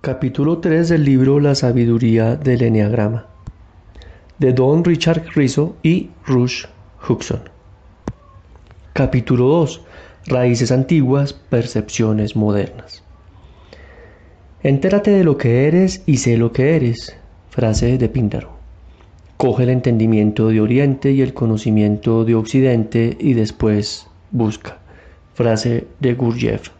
Capítulo 3 del libro La sabiduría del Enneagrama de Don Richard Rizzo y Rush Huxon. Capítulo 2 Raíces antiguas, percepciones modernas. Entérate de lo que eres y sé lo que eres. Frase de Píndaro. Coge el entendimiento de Oriente y el conocimiento de Occidente y después busca. Frase de Gurdjieff.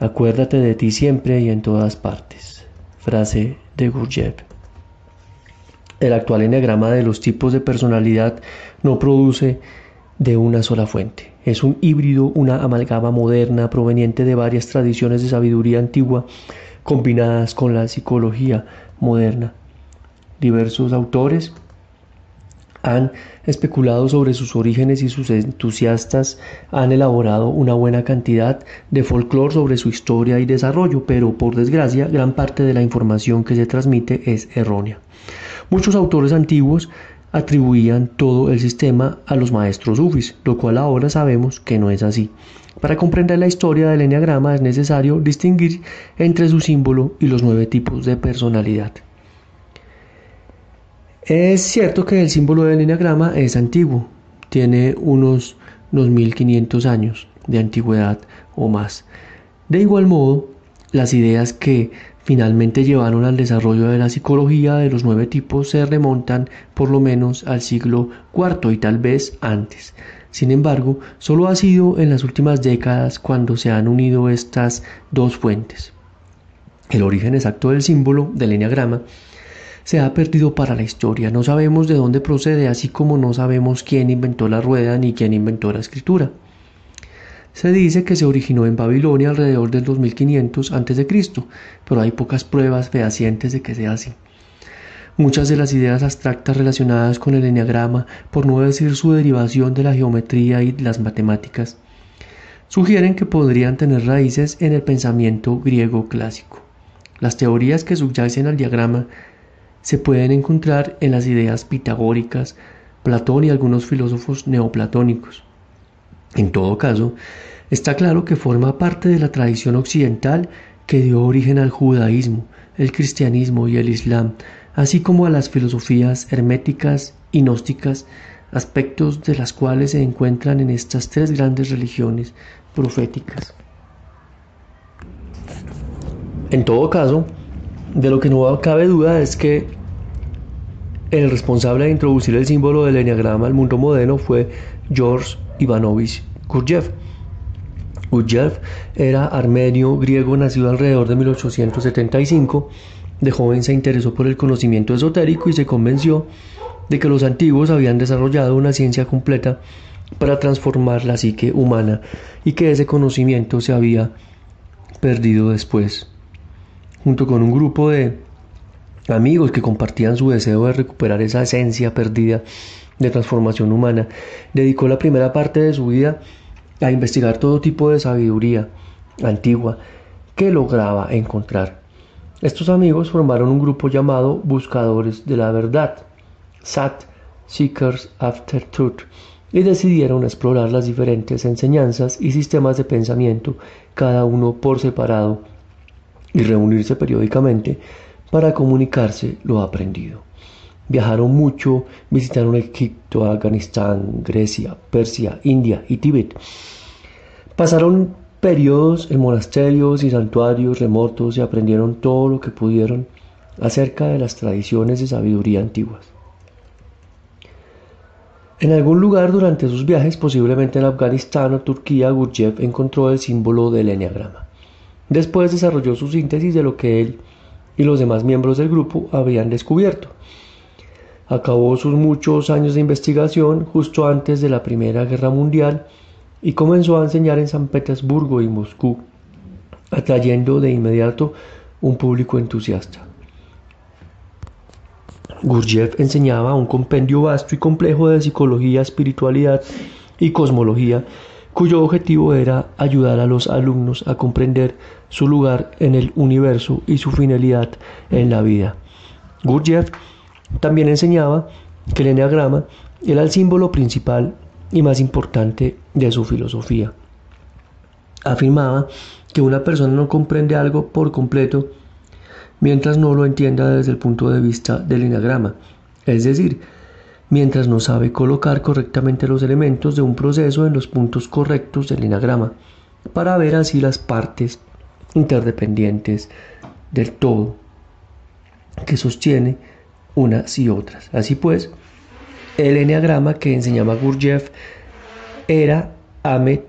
Acuérdate de ti siempre y en todas partes. Frase de Gurdjieff. El actual eneagrama de los tipos de personalidad no produce de una sola fuente. Es un híbrido, una amalgama moderna proveniente de varias tradiciones de sabiduría antigua combinadas con la psicología moderna. Diversos autores han especulado sobre sus orígenes y sus entusiastas han elaborado una buena cantidad de folclore sobre su historia y desarrollo, pero por desgracia gran parte de la información que se transmite es errónea. Muchos autores antiguos atribuían todo el sistema a los maestros sufis, lo cual ahora sabemos que no es así. Para comprender la historia del enneagrama es necesario distinguir entre su símbolo y los nueve tipos de personalidad. Es cierto que el símbolo del enneagrama es antiguo, tiene unos 2500 años de antigüedad o más. De igual modo, las ideas que finalmente llevaron al desarrollo de la psicología de los nueve tipos se remontan por lo menos al siglo IV y tal vez antes. Sin embargo, solo ha sido en las últimas décadas cuando se han unido estas dos fuentes. El origen exacto del símbolo del enneagrama se ha perdido para la historia. No sabemos de dónde procede, así como no sabemos quién inventó la rueda ni quién inventó la escritura. Se dice que se originó en Babilonia alrededor del 2500 a.C., pero hay pocas pruebas fehacientes de que sea así. Muchas de las ideas abstractas relacionadas con el enneagrama, por no decir su derivación de la geometría y las matemáticas, sugieren que podrían tener raíces en el pensamiento griego clásico. Las teorías que subyacen al diagrama se pueden encontrar en las ideas pitagóricas, Platón y algunos filósofos neoplatónicos. En todo caso, está claro que forma parte de la tradición occidental que dio origen al judaísmo, el cristianismo y el islam, así como a las filosofías herméticas y gnósticas, aspectos de las cuales se encuentran en estas tres grandes religiones proféticas. En todo caso, de lo que no cabe duda es que el responsable de introducir el símbolo del enneagrama al mundo moderno fue George Ivanovich Gurdjieff. Gurdjieff era armenio griego nacido alrededor de 1875. De joven se interesó por el conocimiento esotérico y se convenció de que los antiguos habían desarrollado una ciencia completa para transformar la psique humana y que ese conocimiento se había perdido después junto con un grupo de amigos que compartían su deseo de recuperar esa esencia perdida de transformación humana, dedicó la primera parte de su vida a investigar todo tipo de sabiduría antigua que lograba encontrar. Estos amigos formaron un grupo llamado Buscadores de la Verdad, SAT, Seekers After Truth, y decidieron explorar las diferentes enseñanzas y sistemas de pensamiento, cada uno por separado y reunirse periódicamente para comunicarse lo aprendido. Viajaron mucho, visitaron Egipto, Afganistán, Grecia, Persia, India y Tíbet. Pasaron periodos en monasterios y santuarios remotos y aprendieron todo lo que pudieron acerca de las tradiciones de sabiduría antiguas. En algún lugar durante sus viajes, posiblemente en Afganistán o Turquía, Gurdjieff encontró el símbolo del enneagrama. Después desarrolló su síntesis de lo que él y los demás miembros del grupo habían descubierto. Acabó sus muchos años de investigación justo antes de la Primera Guerra Mundial y comenzó a enseñar en San Petersburgo y Moscú, atrayendo de inmediato un público entusiasta. Gurdjieff enseñaba un compendio vasto y complejo de psicología, espiritualidad y cosmología cuyo objetivo era ayudar a los alumnos a comprender su lugar en el universo y su finalidad en la vida. Gurdjieff también enseñaba que el enneagrama era el símbolo principal y más importante de su filosofía. afirmaba que una persona no comprende algo por completo mientras no lo entienda desde el punto de vista del enagrama, es decir, mientras no sabe colocar correctamente los elementos de un proceso en los puntos correctos del enagrama, para ver así las partes interdependientes del todo que sostiene unas y otras. Así pues, el eneagrama que enseñaba Gurdjieff era ame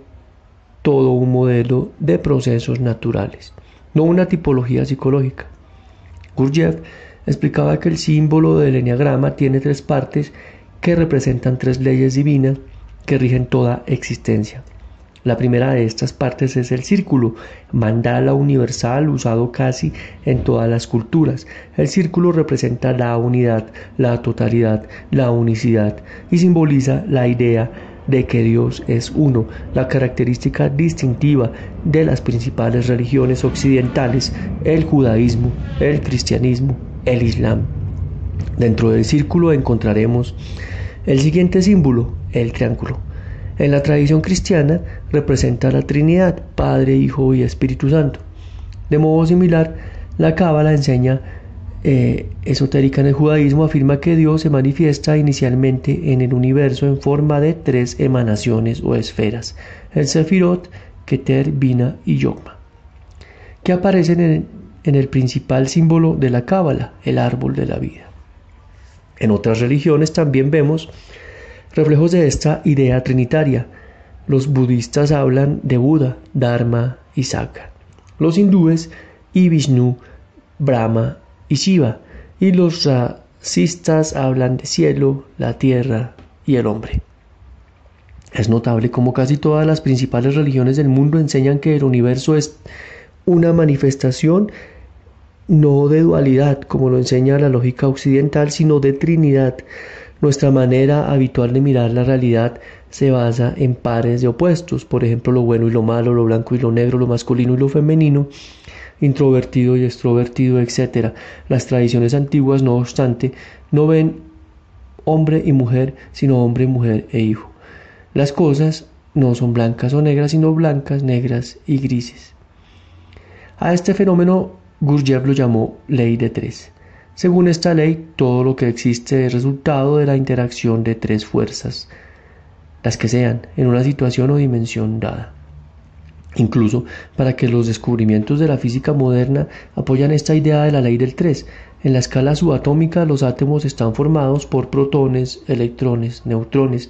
todo un modelo de procesos naturales, no una tipología psicológica. Gurdjieff explicaba que el símbolo del eneagrama tiene tres partes que representan tres leyes divinas que rigen toda existencia. La primera de estas partes es el círculo, mandala universal usado casi en todas las culturas. El círculo representa la unidad, la totalidad, la unicidad y simboliza la idea de que Dios es uno, la característica distintiva de las principales religiones occidentales, el judaísmo, el cristianismo, el islam. Dentro del círculo encontraremos el siguiente símbolo, el triángulo. En la tradición cristiana representa la Trinidad, Padre, Hijo y Espíritu Santo. De modo similar, la Cábala enseña eh, esotérica en el judaísmo afirma que Dios se manifiesta inicialmente en el universo en forma de tres emanaciones o esferas, el Sefirot, Keter, Bina y Yogma, que aparecen en, en el principal símbolo de la Cábala, el árbol de la vida. En otras religiones también vemos reflejos de esta idea trinitaria. Los budistas hablan de Buda, Dharma y Sangha. Los hindúes y Vishnu, Brahma y Shiva. Y los racistas hablan de cielo, la tierra y el hombre. Es notable como casi todas las principales religiones del mundo enseñan que el universo es una manifestación no de dualidad, como lo enseña la lógica occidental, sino de trinidad, nuestra manera habitual de mirar la realidad se basa en pares de opuestos, por ejemplo lo bueno y lo malo, lo blanco y lo negro, lo masculino y lo femenino, introvertido y extrovertido, etc. Las tradiciones antiguas, no obstante, no ven hombre y mujer, sino hombre, mujer e hijo. Las cosas no son blancas o negras, sino blancas, negras y grises. A este fenómeno Gurdjieff lo llamó ley de tres. Según esta ley, todo lo que existe es resultado de la interacción de tres fuerzas, las que sean, en una situación o dimensión dada. Incluso para que los descubrimientos de la física moderna apoyan esta idea de la ley del 3. En la escala subatómica los átomos están formados por protones, electrones, neutrones.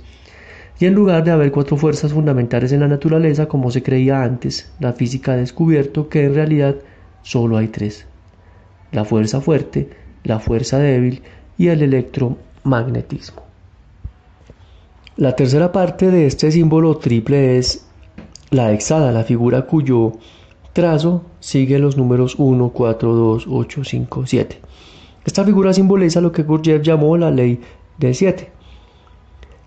Y en lugar de haber cuatro fuerzas fundamentales en la naturaleza, como se creía antes, la física ha descubierto que en realidad solo hay tres. La fuerza fuerte, la fuerza débil y el electromagnetismo. La tercera parte de este símbolo triple es la hexada, la figura cuyo trazo sigue los números 1, 4, 2, 8, 5, 7. Esta figura simboliza lo que Gurdjieff llamó la ley del 7,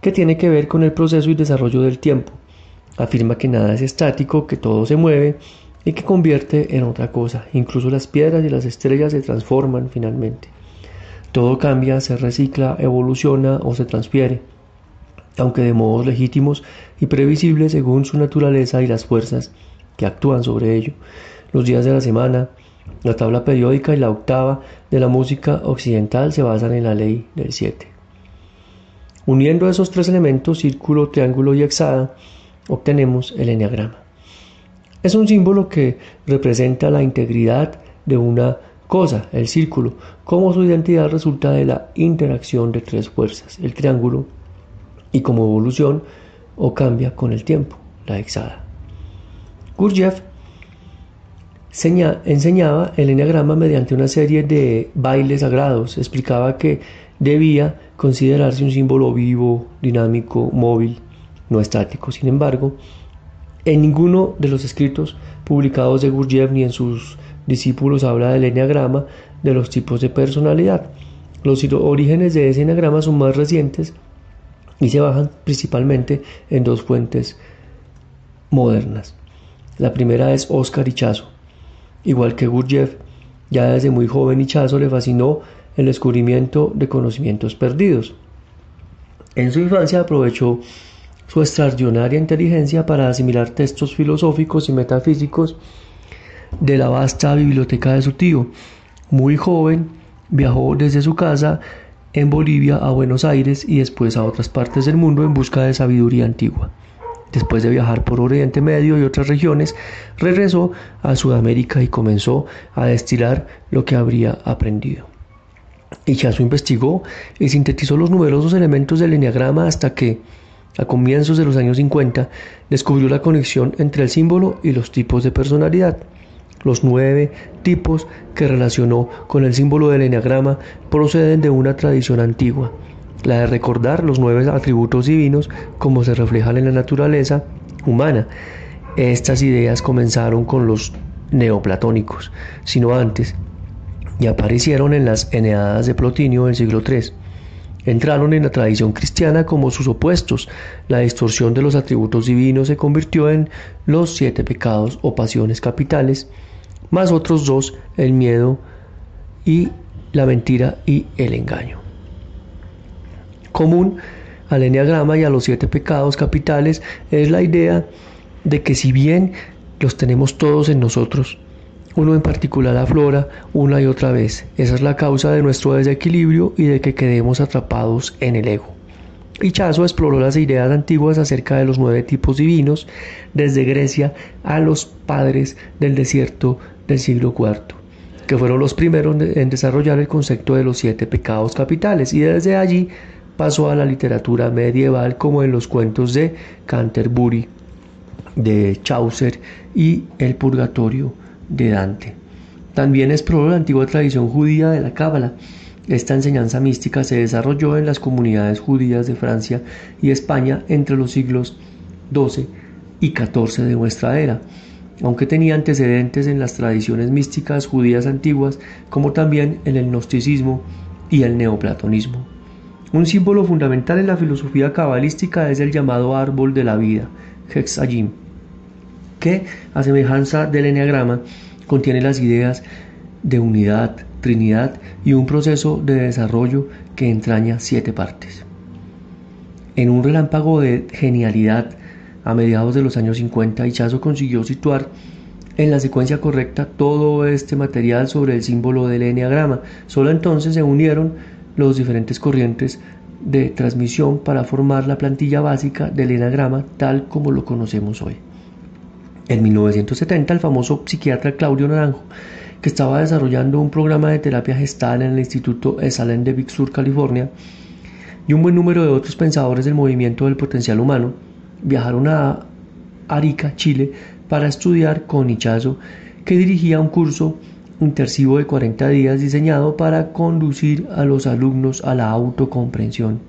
que tiene que ver con el proceso y desarrollo del tiempo. Afirma que nada es estático, que todo se mueve y que convierte en otra cosa. Incluso las piedras y las estrellas se transforman finalmente. Todo cambia, se recicla, evoluciona o se transfiere, aunque de modos legítimos y previsibles según su naturaleza y las fuerzas que actúan sobre ello. Los días de la semana, la tabla periódica y la octava de la música occidental se basan en la ley del 7. Uniendo esos tres elementos, círculo, triángulo y hexada, obtenemos el enneagrama. Es un símbolo que representa la integridad de una cosa, el círculo, como su identidad resulta de la interacción de tres fuerzas, el triángulo, y como evolución o cambia con el tiempo, la hexada. Gurdjieff enseñaba el enneagrama mediante una serie de bailes sagrados. Explicaba que debía considerarse un símbolo vivo, dinámico, móvil, no estático. Sin embargo, en ninguno de los escritos publicados de Gurdjieff ni en sus discípulos habla del enneagrama de los tipos de personalidad. Los orígenes de ese enneagrama son más recientes y se bajan principalmente en dos fuentes modernas. La primera es Oscar Ichazo. Igual que Gurdjieff, ya desde muy joven Ichazo le fascinó el descubrimiento de conocimientos perdidos. En su infancia aprovechó su extraordinaria inteligencia para asimilar textos filosóficos y metafísicos de la vasta biblioteca de su tío. Muy joven, viajó desde su casa en Bolivia a Buenos Aires y después a otras partes del mundo en busca de sabiduría antigua. Después de viajar por Oriente Medio y otras regiones, regresó a Sudamérica y comenzó a destilar lo que habría aprendido. Ichazo investigó y sintetizó los numerosos elementos del enneagrama hasta que, a comienzos de los años 50, descubrió la conexión entre el símbolo y los tipos de personalidad. Los nueve tipos que relacionó con el símbolo del enneagrama proceden de una tradición antigua, la de recordar los nueve atributos divinos como se reflejan en la naturaleza humana. Estas ideas comenzaron con los neoplatónicos, sino antes, y aparecieron en las Eneadas de Plotinio del siglo III. Entraron en la tradición cristiana como sus opuestos. La distorsión de los atributos divinos se convirtió en los siete pecados o pasiones capitales, más otros dos, el miedo y la mentira y el engaño. Común al enneagrama y a los siete pecados capitales es la idea de que si bien los tenemos todos en nosotros, uno en particular aflora una y otra vez. Esa es la causa de nuestro desequilibrio y de que quedemos atrapados en el ego. Hichazo exploró las ideas antiguas acerca de los nueve tipos divinos, desde Grecia a los padres del desierto del siglo IV, que fueron los primeros en desarrollar el concepto de los siete pecados capitales, y desde allí pasó a la literatura medieval como en los cuentos de Canterbury, de Chaucer y el Purgatorio de Dante. También exploró la antigua tradición judía de la Cábala. Esta enseñanza mística se desarrolló en las comunidades judías de Francia y España entre los siglos XII y XIV de nuestra era aunque tenía antecedentes en las tradiciones místicas judías antiguas, como también en el gnosticismo y el neoplatonismo. Un símbolo fundamental en la filosofía cabalística es el llamado árbol de la vida, Hexayim, que, a semejanza del enneagrama, contiene las ideas de unidad, trinidad y un proceso de desarrollo que entraña siete partes. En un relámpago de genialidad, a mediados de los años 50, Ichazo consiguió situar en la secuencia correcta todo este material sobre el símbolo del enneagrama. Solo entonces se unieron los diferentes corrientes de transmisión para formar la plantilla básica del enneagrama tal como lo conocemos hoy. En 1970, el famoso psiquiatra Claudio Naranjo, que estaba desarrollando un programa de terapia gestal en el Instituto Esalen de Big Sur, California, y un buen número de otros pensadores del movimiento del potencial humano, viajaron a Arica, Chile, para estudiar con Ichazo, que dirigía un curso intensivo de 40 días diseñado para conducir a los alumnos a la autocomprensión.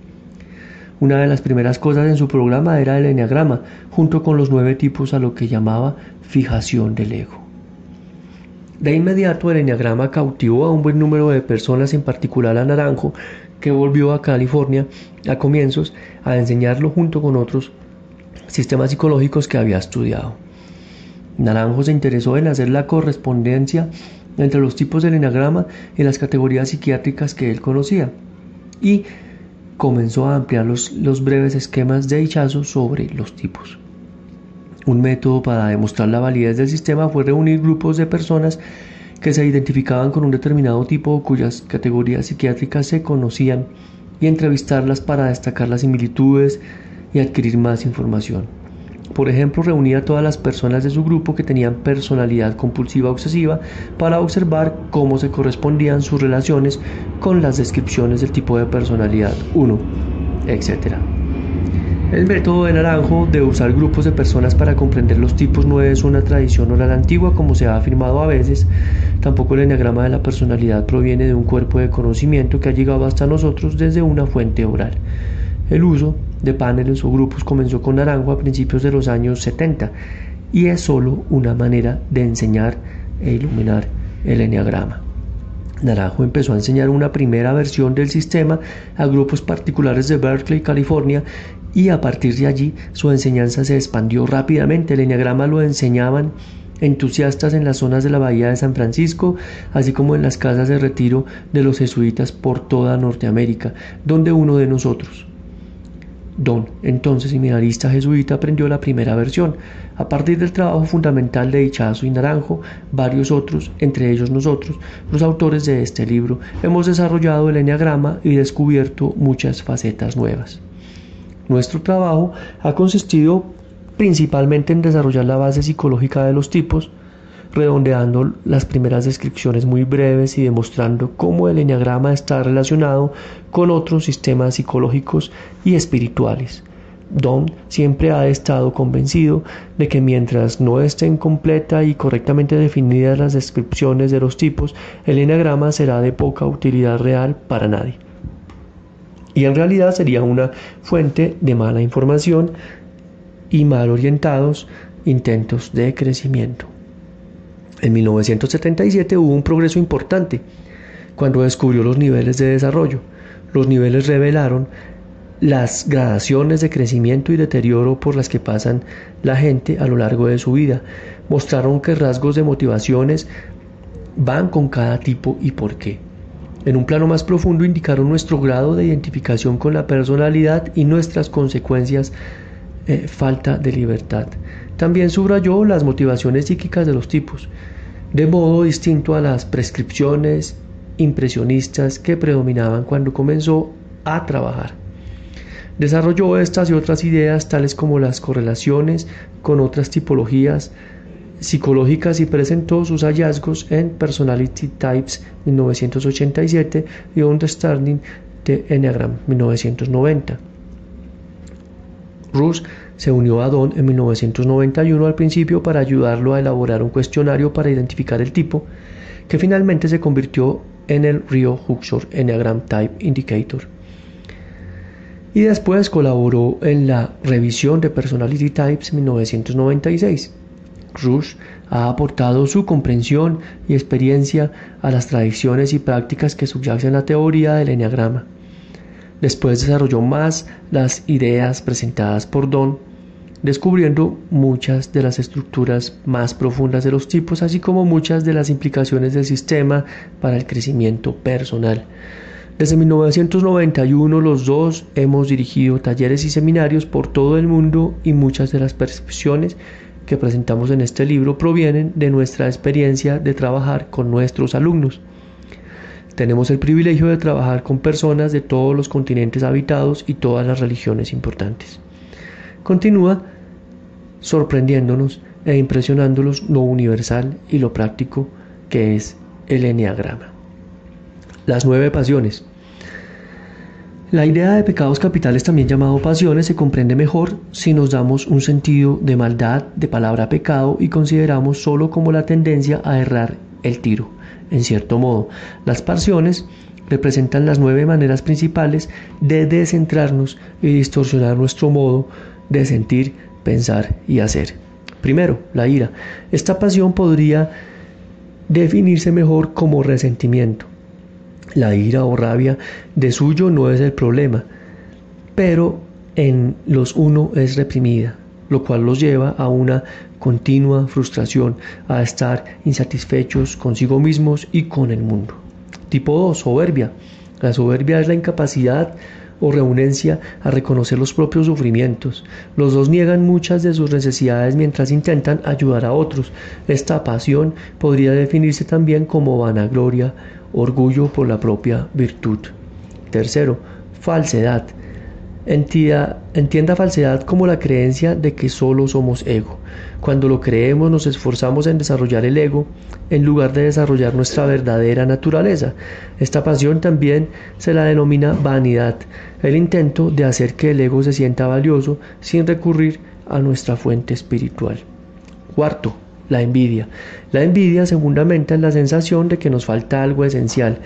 Una de las primeras cosas en su programa era el enneagrama, junto con los nueve tipos a lo que llamaba fijación del ego. De inmediato el enneagrama cautivó a un buen número de personas, en particular a Naranjo, que volvió a California a comienzos a enseñarlo junto con otros sistemas psicológicos que había estudiado. Naranjo se interesó en hacer la correspondencia entre los tipos del enagrama y las categorías psiquiátricas que él conocía y comenzó a ampliar los, los breves esquemas de Hichazo sobre los tipos. Un método para demostrar la validez del sistema fue reunir grupos de personas que se identificaban con un determinado tipo cuyas categorías psiquiátricas se conocían y entrevistarlas para destacar las similitudes, y adquirir más información. Por ejemplo, reunía a todas las personas de su grupo que tenían personalidad compulsiva obsesiva para observar cómo se correspondían sus relaciones con las descripciones del tipo de personalidad 1, etc. El método de Naranjo de usar grupos de personas para comprender los tipos no es una tradición oral antigua como se ha afirmado a veces. Tampoco el enneagrama de la personalidad proviene de un cuerpo de conocimiento que ha llegado hasta nosotros desde una fuente oral. El uso de paneles o grupos comenzó con Naranjo a principios de los años 70 y es solo una manera de enseñar e iluminar el enneagrama. Naranjo empezó a enseñar una primera versión del sistema a grupos particulares de Berkeley, California, y a partir de allí su enseñanza se expandió rápidamente. El enneagrama lo enseñaban entusiastas en las zonas de la bahía de San Francisco, así como en las casas de retiro de los jesuitas por toda Norteamérica, donde uno de nosotros, Don, entonces seminarista jesuita, aprendió la primera versión. A partir del trabajo fundamental de Dichazo y Naranjo, varios otros, entre ellos nosotros, los autores de este libro, hemos desarrollado el enneagrama y descubierto muchas facetas nuevas. Nuestro trabajo ha consistido principalmente en desarrollar la base psicológica de los tipos, redondeando las primeras descripciones muy breves y demostrando cómo el enneagrama está relacionado con otros sistemas psicológicos y espirituales. Don siempre ha estado convencido de que mientras no estén completa y correctamente definidas las descripciones de los tipos, el enneagrama será de poca utilidad real para nadie. Y en realidad sería una fuente de mala información y mal orientados intentos de crecimiento. En 1977 hubo un progreso importante cuando descubrió los niveles de desarrollo. Los niveles revelaron las gradaciones de crecimiento y deterioro por las que pasan la gente a lo largo de su vida. Mostraron que rasgos de motivaciones van con cada tipo y por qué. En un plano más profundo indicaron nuestro grado de identificación con la personalidad y nuestras consecuencias eh, falta de libertad. También subrayó las motivaciones psíquicas de los tipos, de modo distinto a las prescripciones impresionistas que predominaban cuando comenzó a trabajar. Desarrolló estas y otras ideas tales como las correlaciones con otras tipologías psicológicas y presentó sus hallazgos en Personality Types 1987 y Understanding the Enneagram 1990. Rush se unió a Don en 1991 al principio para ayudarlo a elaborar un cuestionario para identificar el tipo, que finalmente se convirtió en el Rio Huxor Enneagram Type Indicator. Y después colaboró en la revisión de Personality Types 1996. Rush ha aportado su comprensión y experiencia a las tradiciones y prácticas que subyacen la teoría del enneagrama. Después desarrolló más las ideas presentadas por Don, descubriendo muchas de las estructuras más profundas de los tipos, así como muchas de las implicaciones del sistema para el crecimiento personal. Desde 1991 los dos hemos dirigido talleres y seminarios por todo el mundo y muchas de las percepciones que presentamos en este libro provienen de nuestra experiencia de trabajar con nuestros alumnos. Tenemos el privilegio de trabajar con personas de todos los continentes habitados y todas las religiones importantes. Continúa sorprendiéndonos e impresionándolos lo universal y lo práctico que es el enneagrama. Las nueve pasiones. La idea de pecados capitales, también llamado pasiones, se comprende mejor si nos damos un sentido de maldad de palabra pecado y consideramos solo como la tendencia a errar el tiro. En cierto modo, las pasiones representan las nueve maneras principales de descentrarnos y distorsionar nuestro modo de sentir, pensar y hacer. Primero, la ira. Esta pasión podría definirse mejor como resentimiento. La ira o rabia de suyo no es el problema, pero en los uno es reprimida, lo cual los lleva a una continua frustración, a estar insatisfechos consigo mismos y con el mundo. Tipo 2. Soberbia. La soberbia es la incapacidad o reunencia a reconocer los propios sufrimientos. Los dos niegan muchas de sus necesidades mientras intentan ayudar a otros. Esta pasión podría definirse también como vanagloria, orgullo por la propia virtud. Tercero, falsedad. Entienda falsedad como la creencia de que solo somos ego. Cuando lo creemos nos esforzamos en desarrollar el ego en lugar de desarrollar nuestra verdadera naturaleza. Esta pasión también se la denomina vanidad, el intento de hacer que el ego se sienta valioso sin recurrir a nuestra fuente espiritual. Cuarto, la envidia. La envidia se fundamenta en la sensación de que nos falta algo esencial.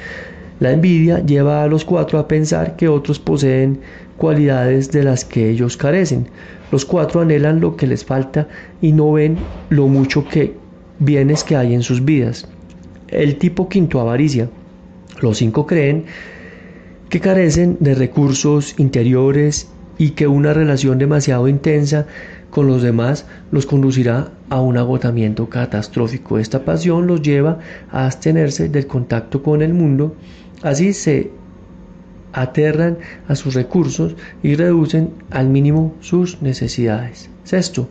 La envidia lleva a los cuatro a pensar que otros poseen cualidades de las que ellos carecen. Los cuatro anhelan lo que les falta y no ven lo mucho que bienes que hay en sus vidas. El tipo quinto avaricia. Los cinco creen que carecen de recursos interiores y que una relación demasiado intensa con los demás los conducirá a un agotamiento catastrófico. Esta pasión los lleva a abstenerse del contacto con el mundo. Así se aterran a sus recursos y reducen al mínimo sus necesidades. Sexto,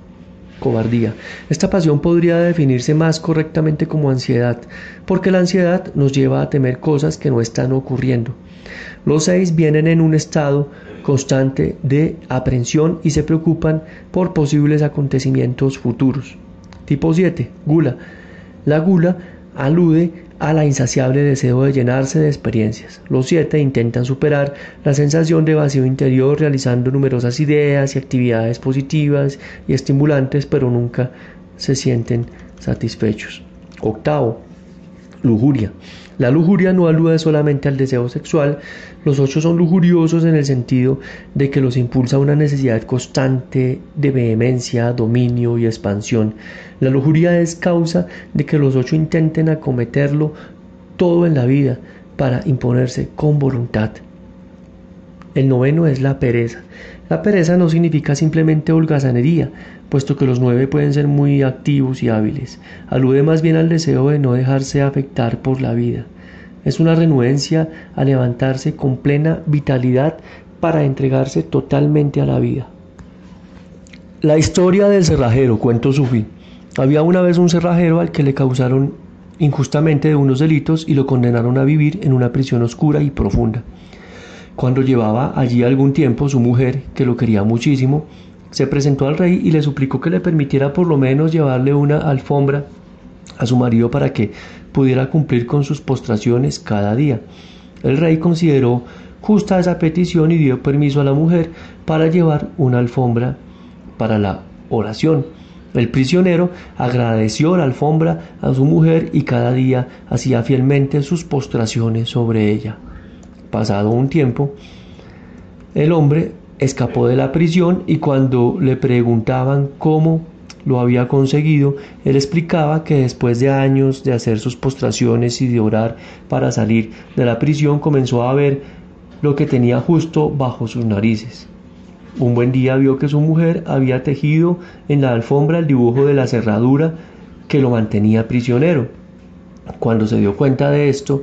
cobardía. Esta pasión podría definirse más correctamente como ansiedad, porque la ansiedad nos lleva a temer cosas que no están ocurriendo. Los seis vienen en un estado constante de aprensión y se preocupan por posibles acontecimientos futuros. Tipo 7. Gula. La gula alude a la insaciable deseo de llenarse de experiencias. Los siete intentan superar la sensación de vacío interior realizando numerosas ideas y actividades positivas y estimulantes, pero nunca se sienten satisfechos. Octavo, lujuria. La lujuria no alude solamente al deseo sexual, los ocho son lujuriosos en el sentido de que los impulsa una necesidad constante de vehemencia, dominio y expansión. La lujuria es causa de que los ocho intenten acometerlo todo en la vida para imponerse con voluntad. El noveno es la pereza. La pereza no significa simplemente holgazanería, puesto que los nueve pueden ser muy activos y hábiles. Alude más bien al deseo de no dejarse afectar por la vida. Es una renuencia a levantarse con plena vitalidad para entregarse totalmente a la vida. La historia del cerrajero, cuento sufí. Había una vez un cerrajero al que le causaron injustamente de unos delitos y lo condenaron a vivir en una prisión oscura y profunda. Cuando llevaba allí algún tiempo, su mujer, que lo quería muchísimo, se presentó al rey y le suplicó que le permitiera por lo menos llevarle una alfombra a su marido para que pudiera cumplir con sus postraciones cada día. El rey consideró justa esa petición y dio permiso a la mujer para llevar una alfombra para la oración. El prisionero agradeció la alfombra a su mujer y cada día hacía fielmente sus postraciones sobre ella. Pasado un tiempo, el hombre escapó de la prisión y cuando le preguntaban cómo lo había conseguido, él explicaba que después de años de hacer sus postraciones y de orar para salir de la prisión comenzó a ver lo que tenía justo bajo sus narices. Un buen día vio que su mujer había tejido en la alfombra el dibujo de la cerradura que lo mantenía prisionero. Cuando se dio cuenta de esto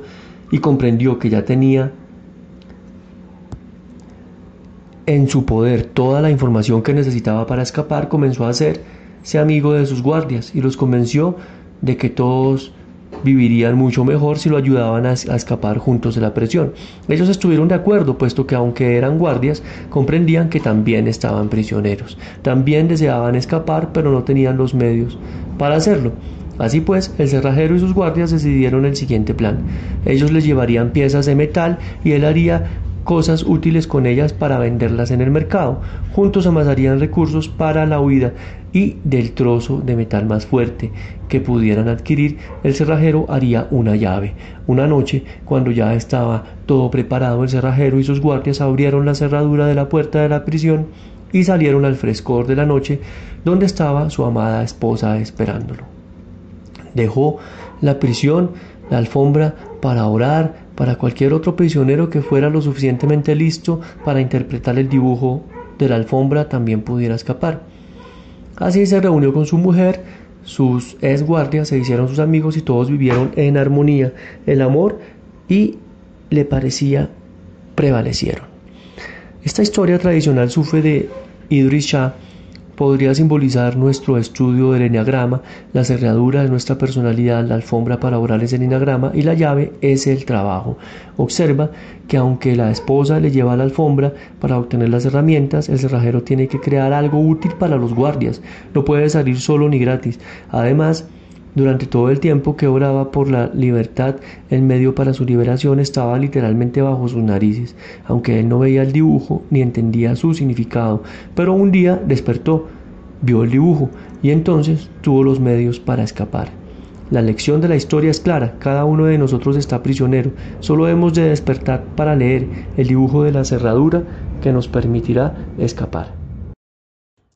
y comprendió que ya tenía en su poder toda la información que necesitaba para escapar, comenzó a hacerse amigo de sus guardias y los convenció de que todos vivirían mucho mejor si lo ayudaban a, escapar juntos de la prisión. Ellos estuvieron de acuerdo, puesto que aunque eran guardias, comprendían que también estaban prisioneros. También deseaban escapar, pero no tenían los medios para hacerlo. Así pues, el cerrajero y sus guardias decidieron el siguiente plan. Ellos les llevarían piezas de metal y él haría cosas útiles con ellas para venderlas en el mercado. Juntos amasarían recursos para la huida y del trozo de metal más fuerte que pudieran adquirir, el cerrajero haría una llave. Una noche, cuando ya estaba todo preparado, el cerrajero y sus guardias abrieron la cerradura de la puerta de la prisión y salieron al frescor de la noche donde estaba su amada esposa esperándolo. Dejó la prisión, la alfombra para orar, para cualquier otro prisionero que fuera lo suficientemente listo para interpretar el dibujo de la alfombra también pudiera escapar. Así se reunió con su mujer, sus ex guardias se hicieron sus amigos y todos vivieron en armonía. El amor y le parecía prevalecieron. Esta historia tradicional sufre de Idris Shah podría simbolizar nuestro estudio del enneagrama, la cerradura de nuestra personalidad, la alfombra para orar es el enneagrama y la llave es el trabajo. Observa que aunque la esposa le lleva la alfombra para obtener las herramientas, el cerrajero tiene que crear algo útil para los guardias. No puede salir solo ni gratis. Además, durante todo el tiempo que oraba por la libertad, el medio para su liberación estaba literalmente bajo sus narices, aunque él no veía el dibujo ni entendía su significado. Pero un día despertó, vio el dibujo y entonces tuvo los medios para escapar. La lección de la historia es clara, cada uno de nosotros está prisionero, solo hemos de despertar para leer el dibujo de la cerradura que nos permitirá escapar.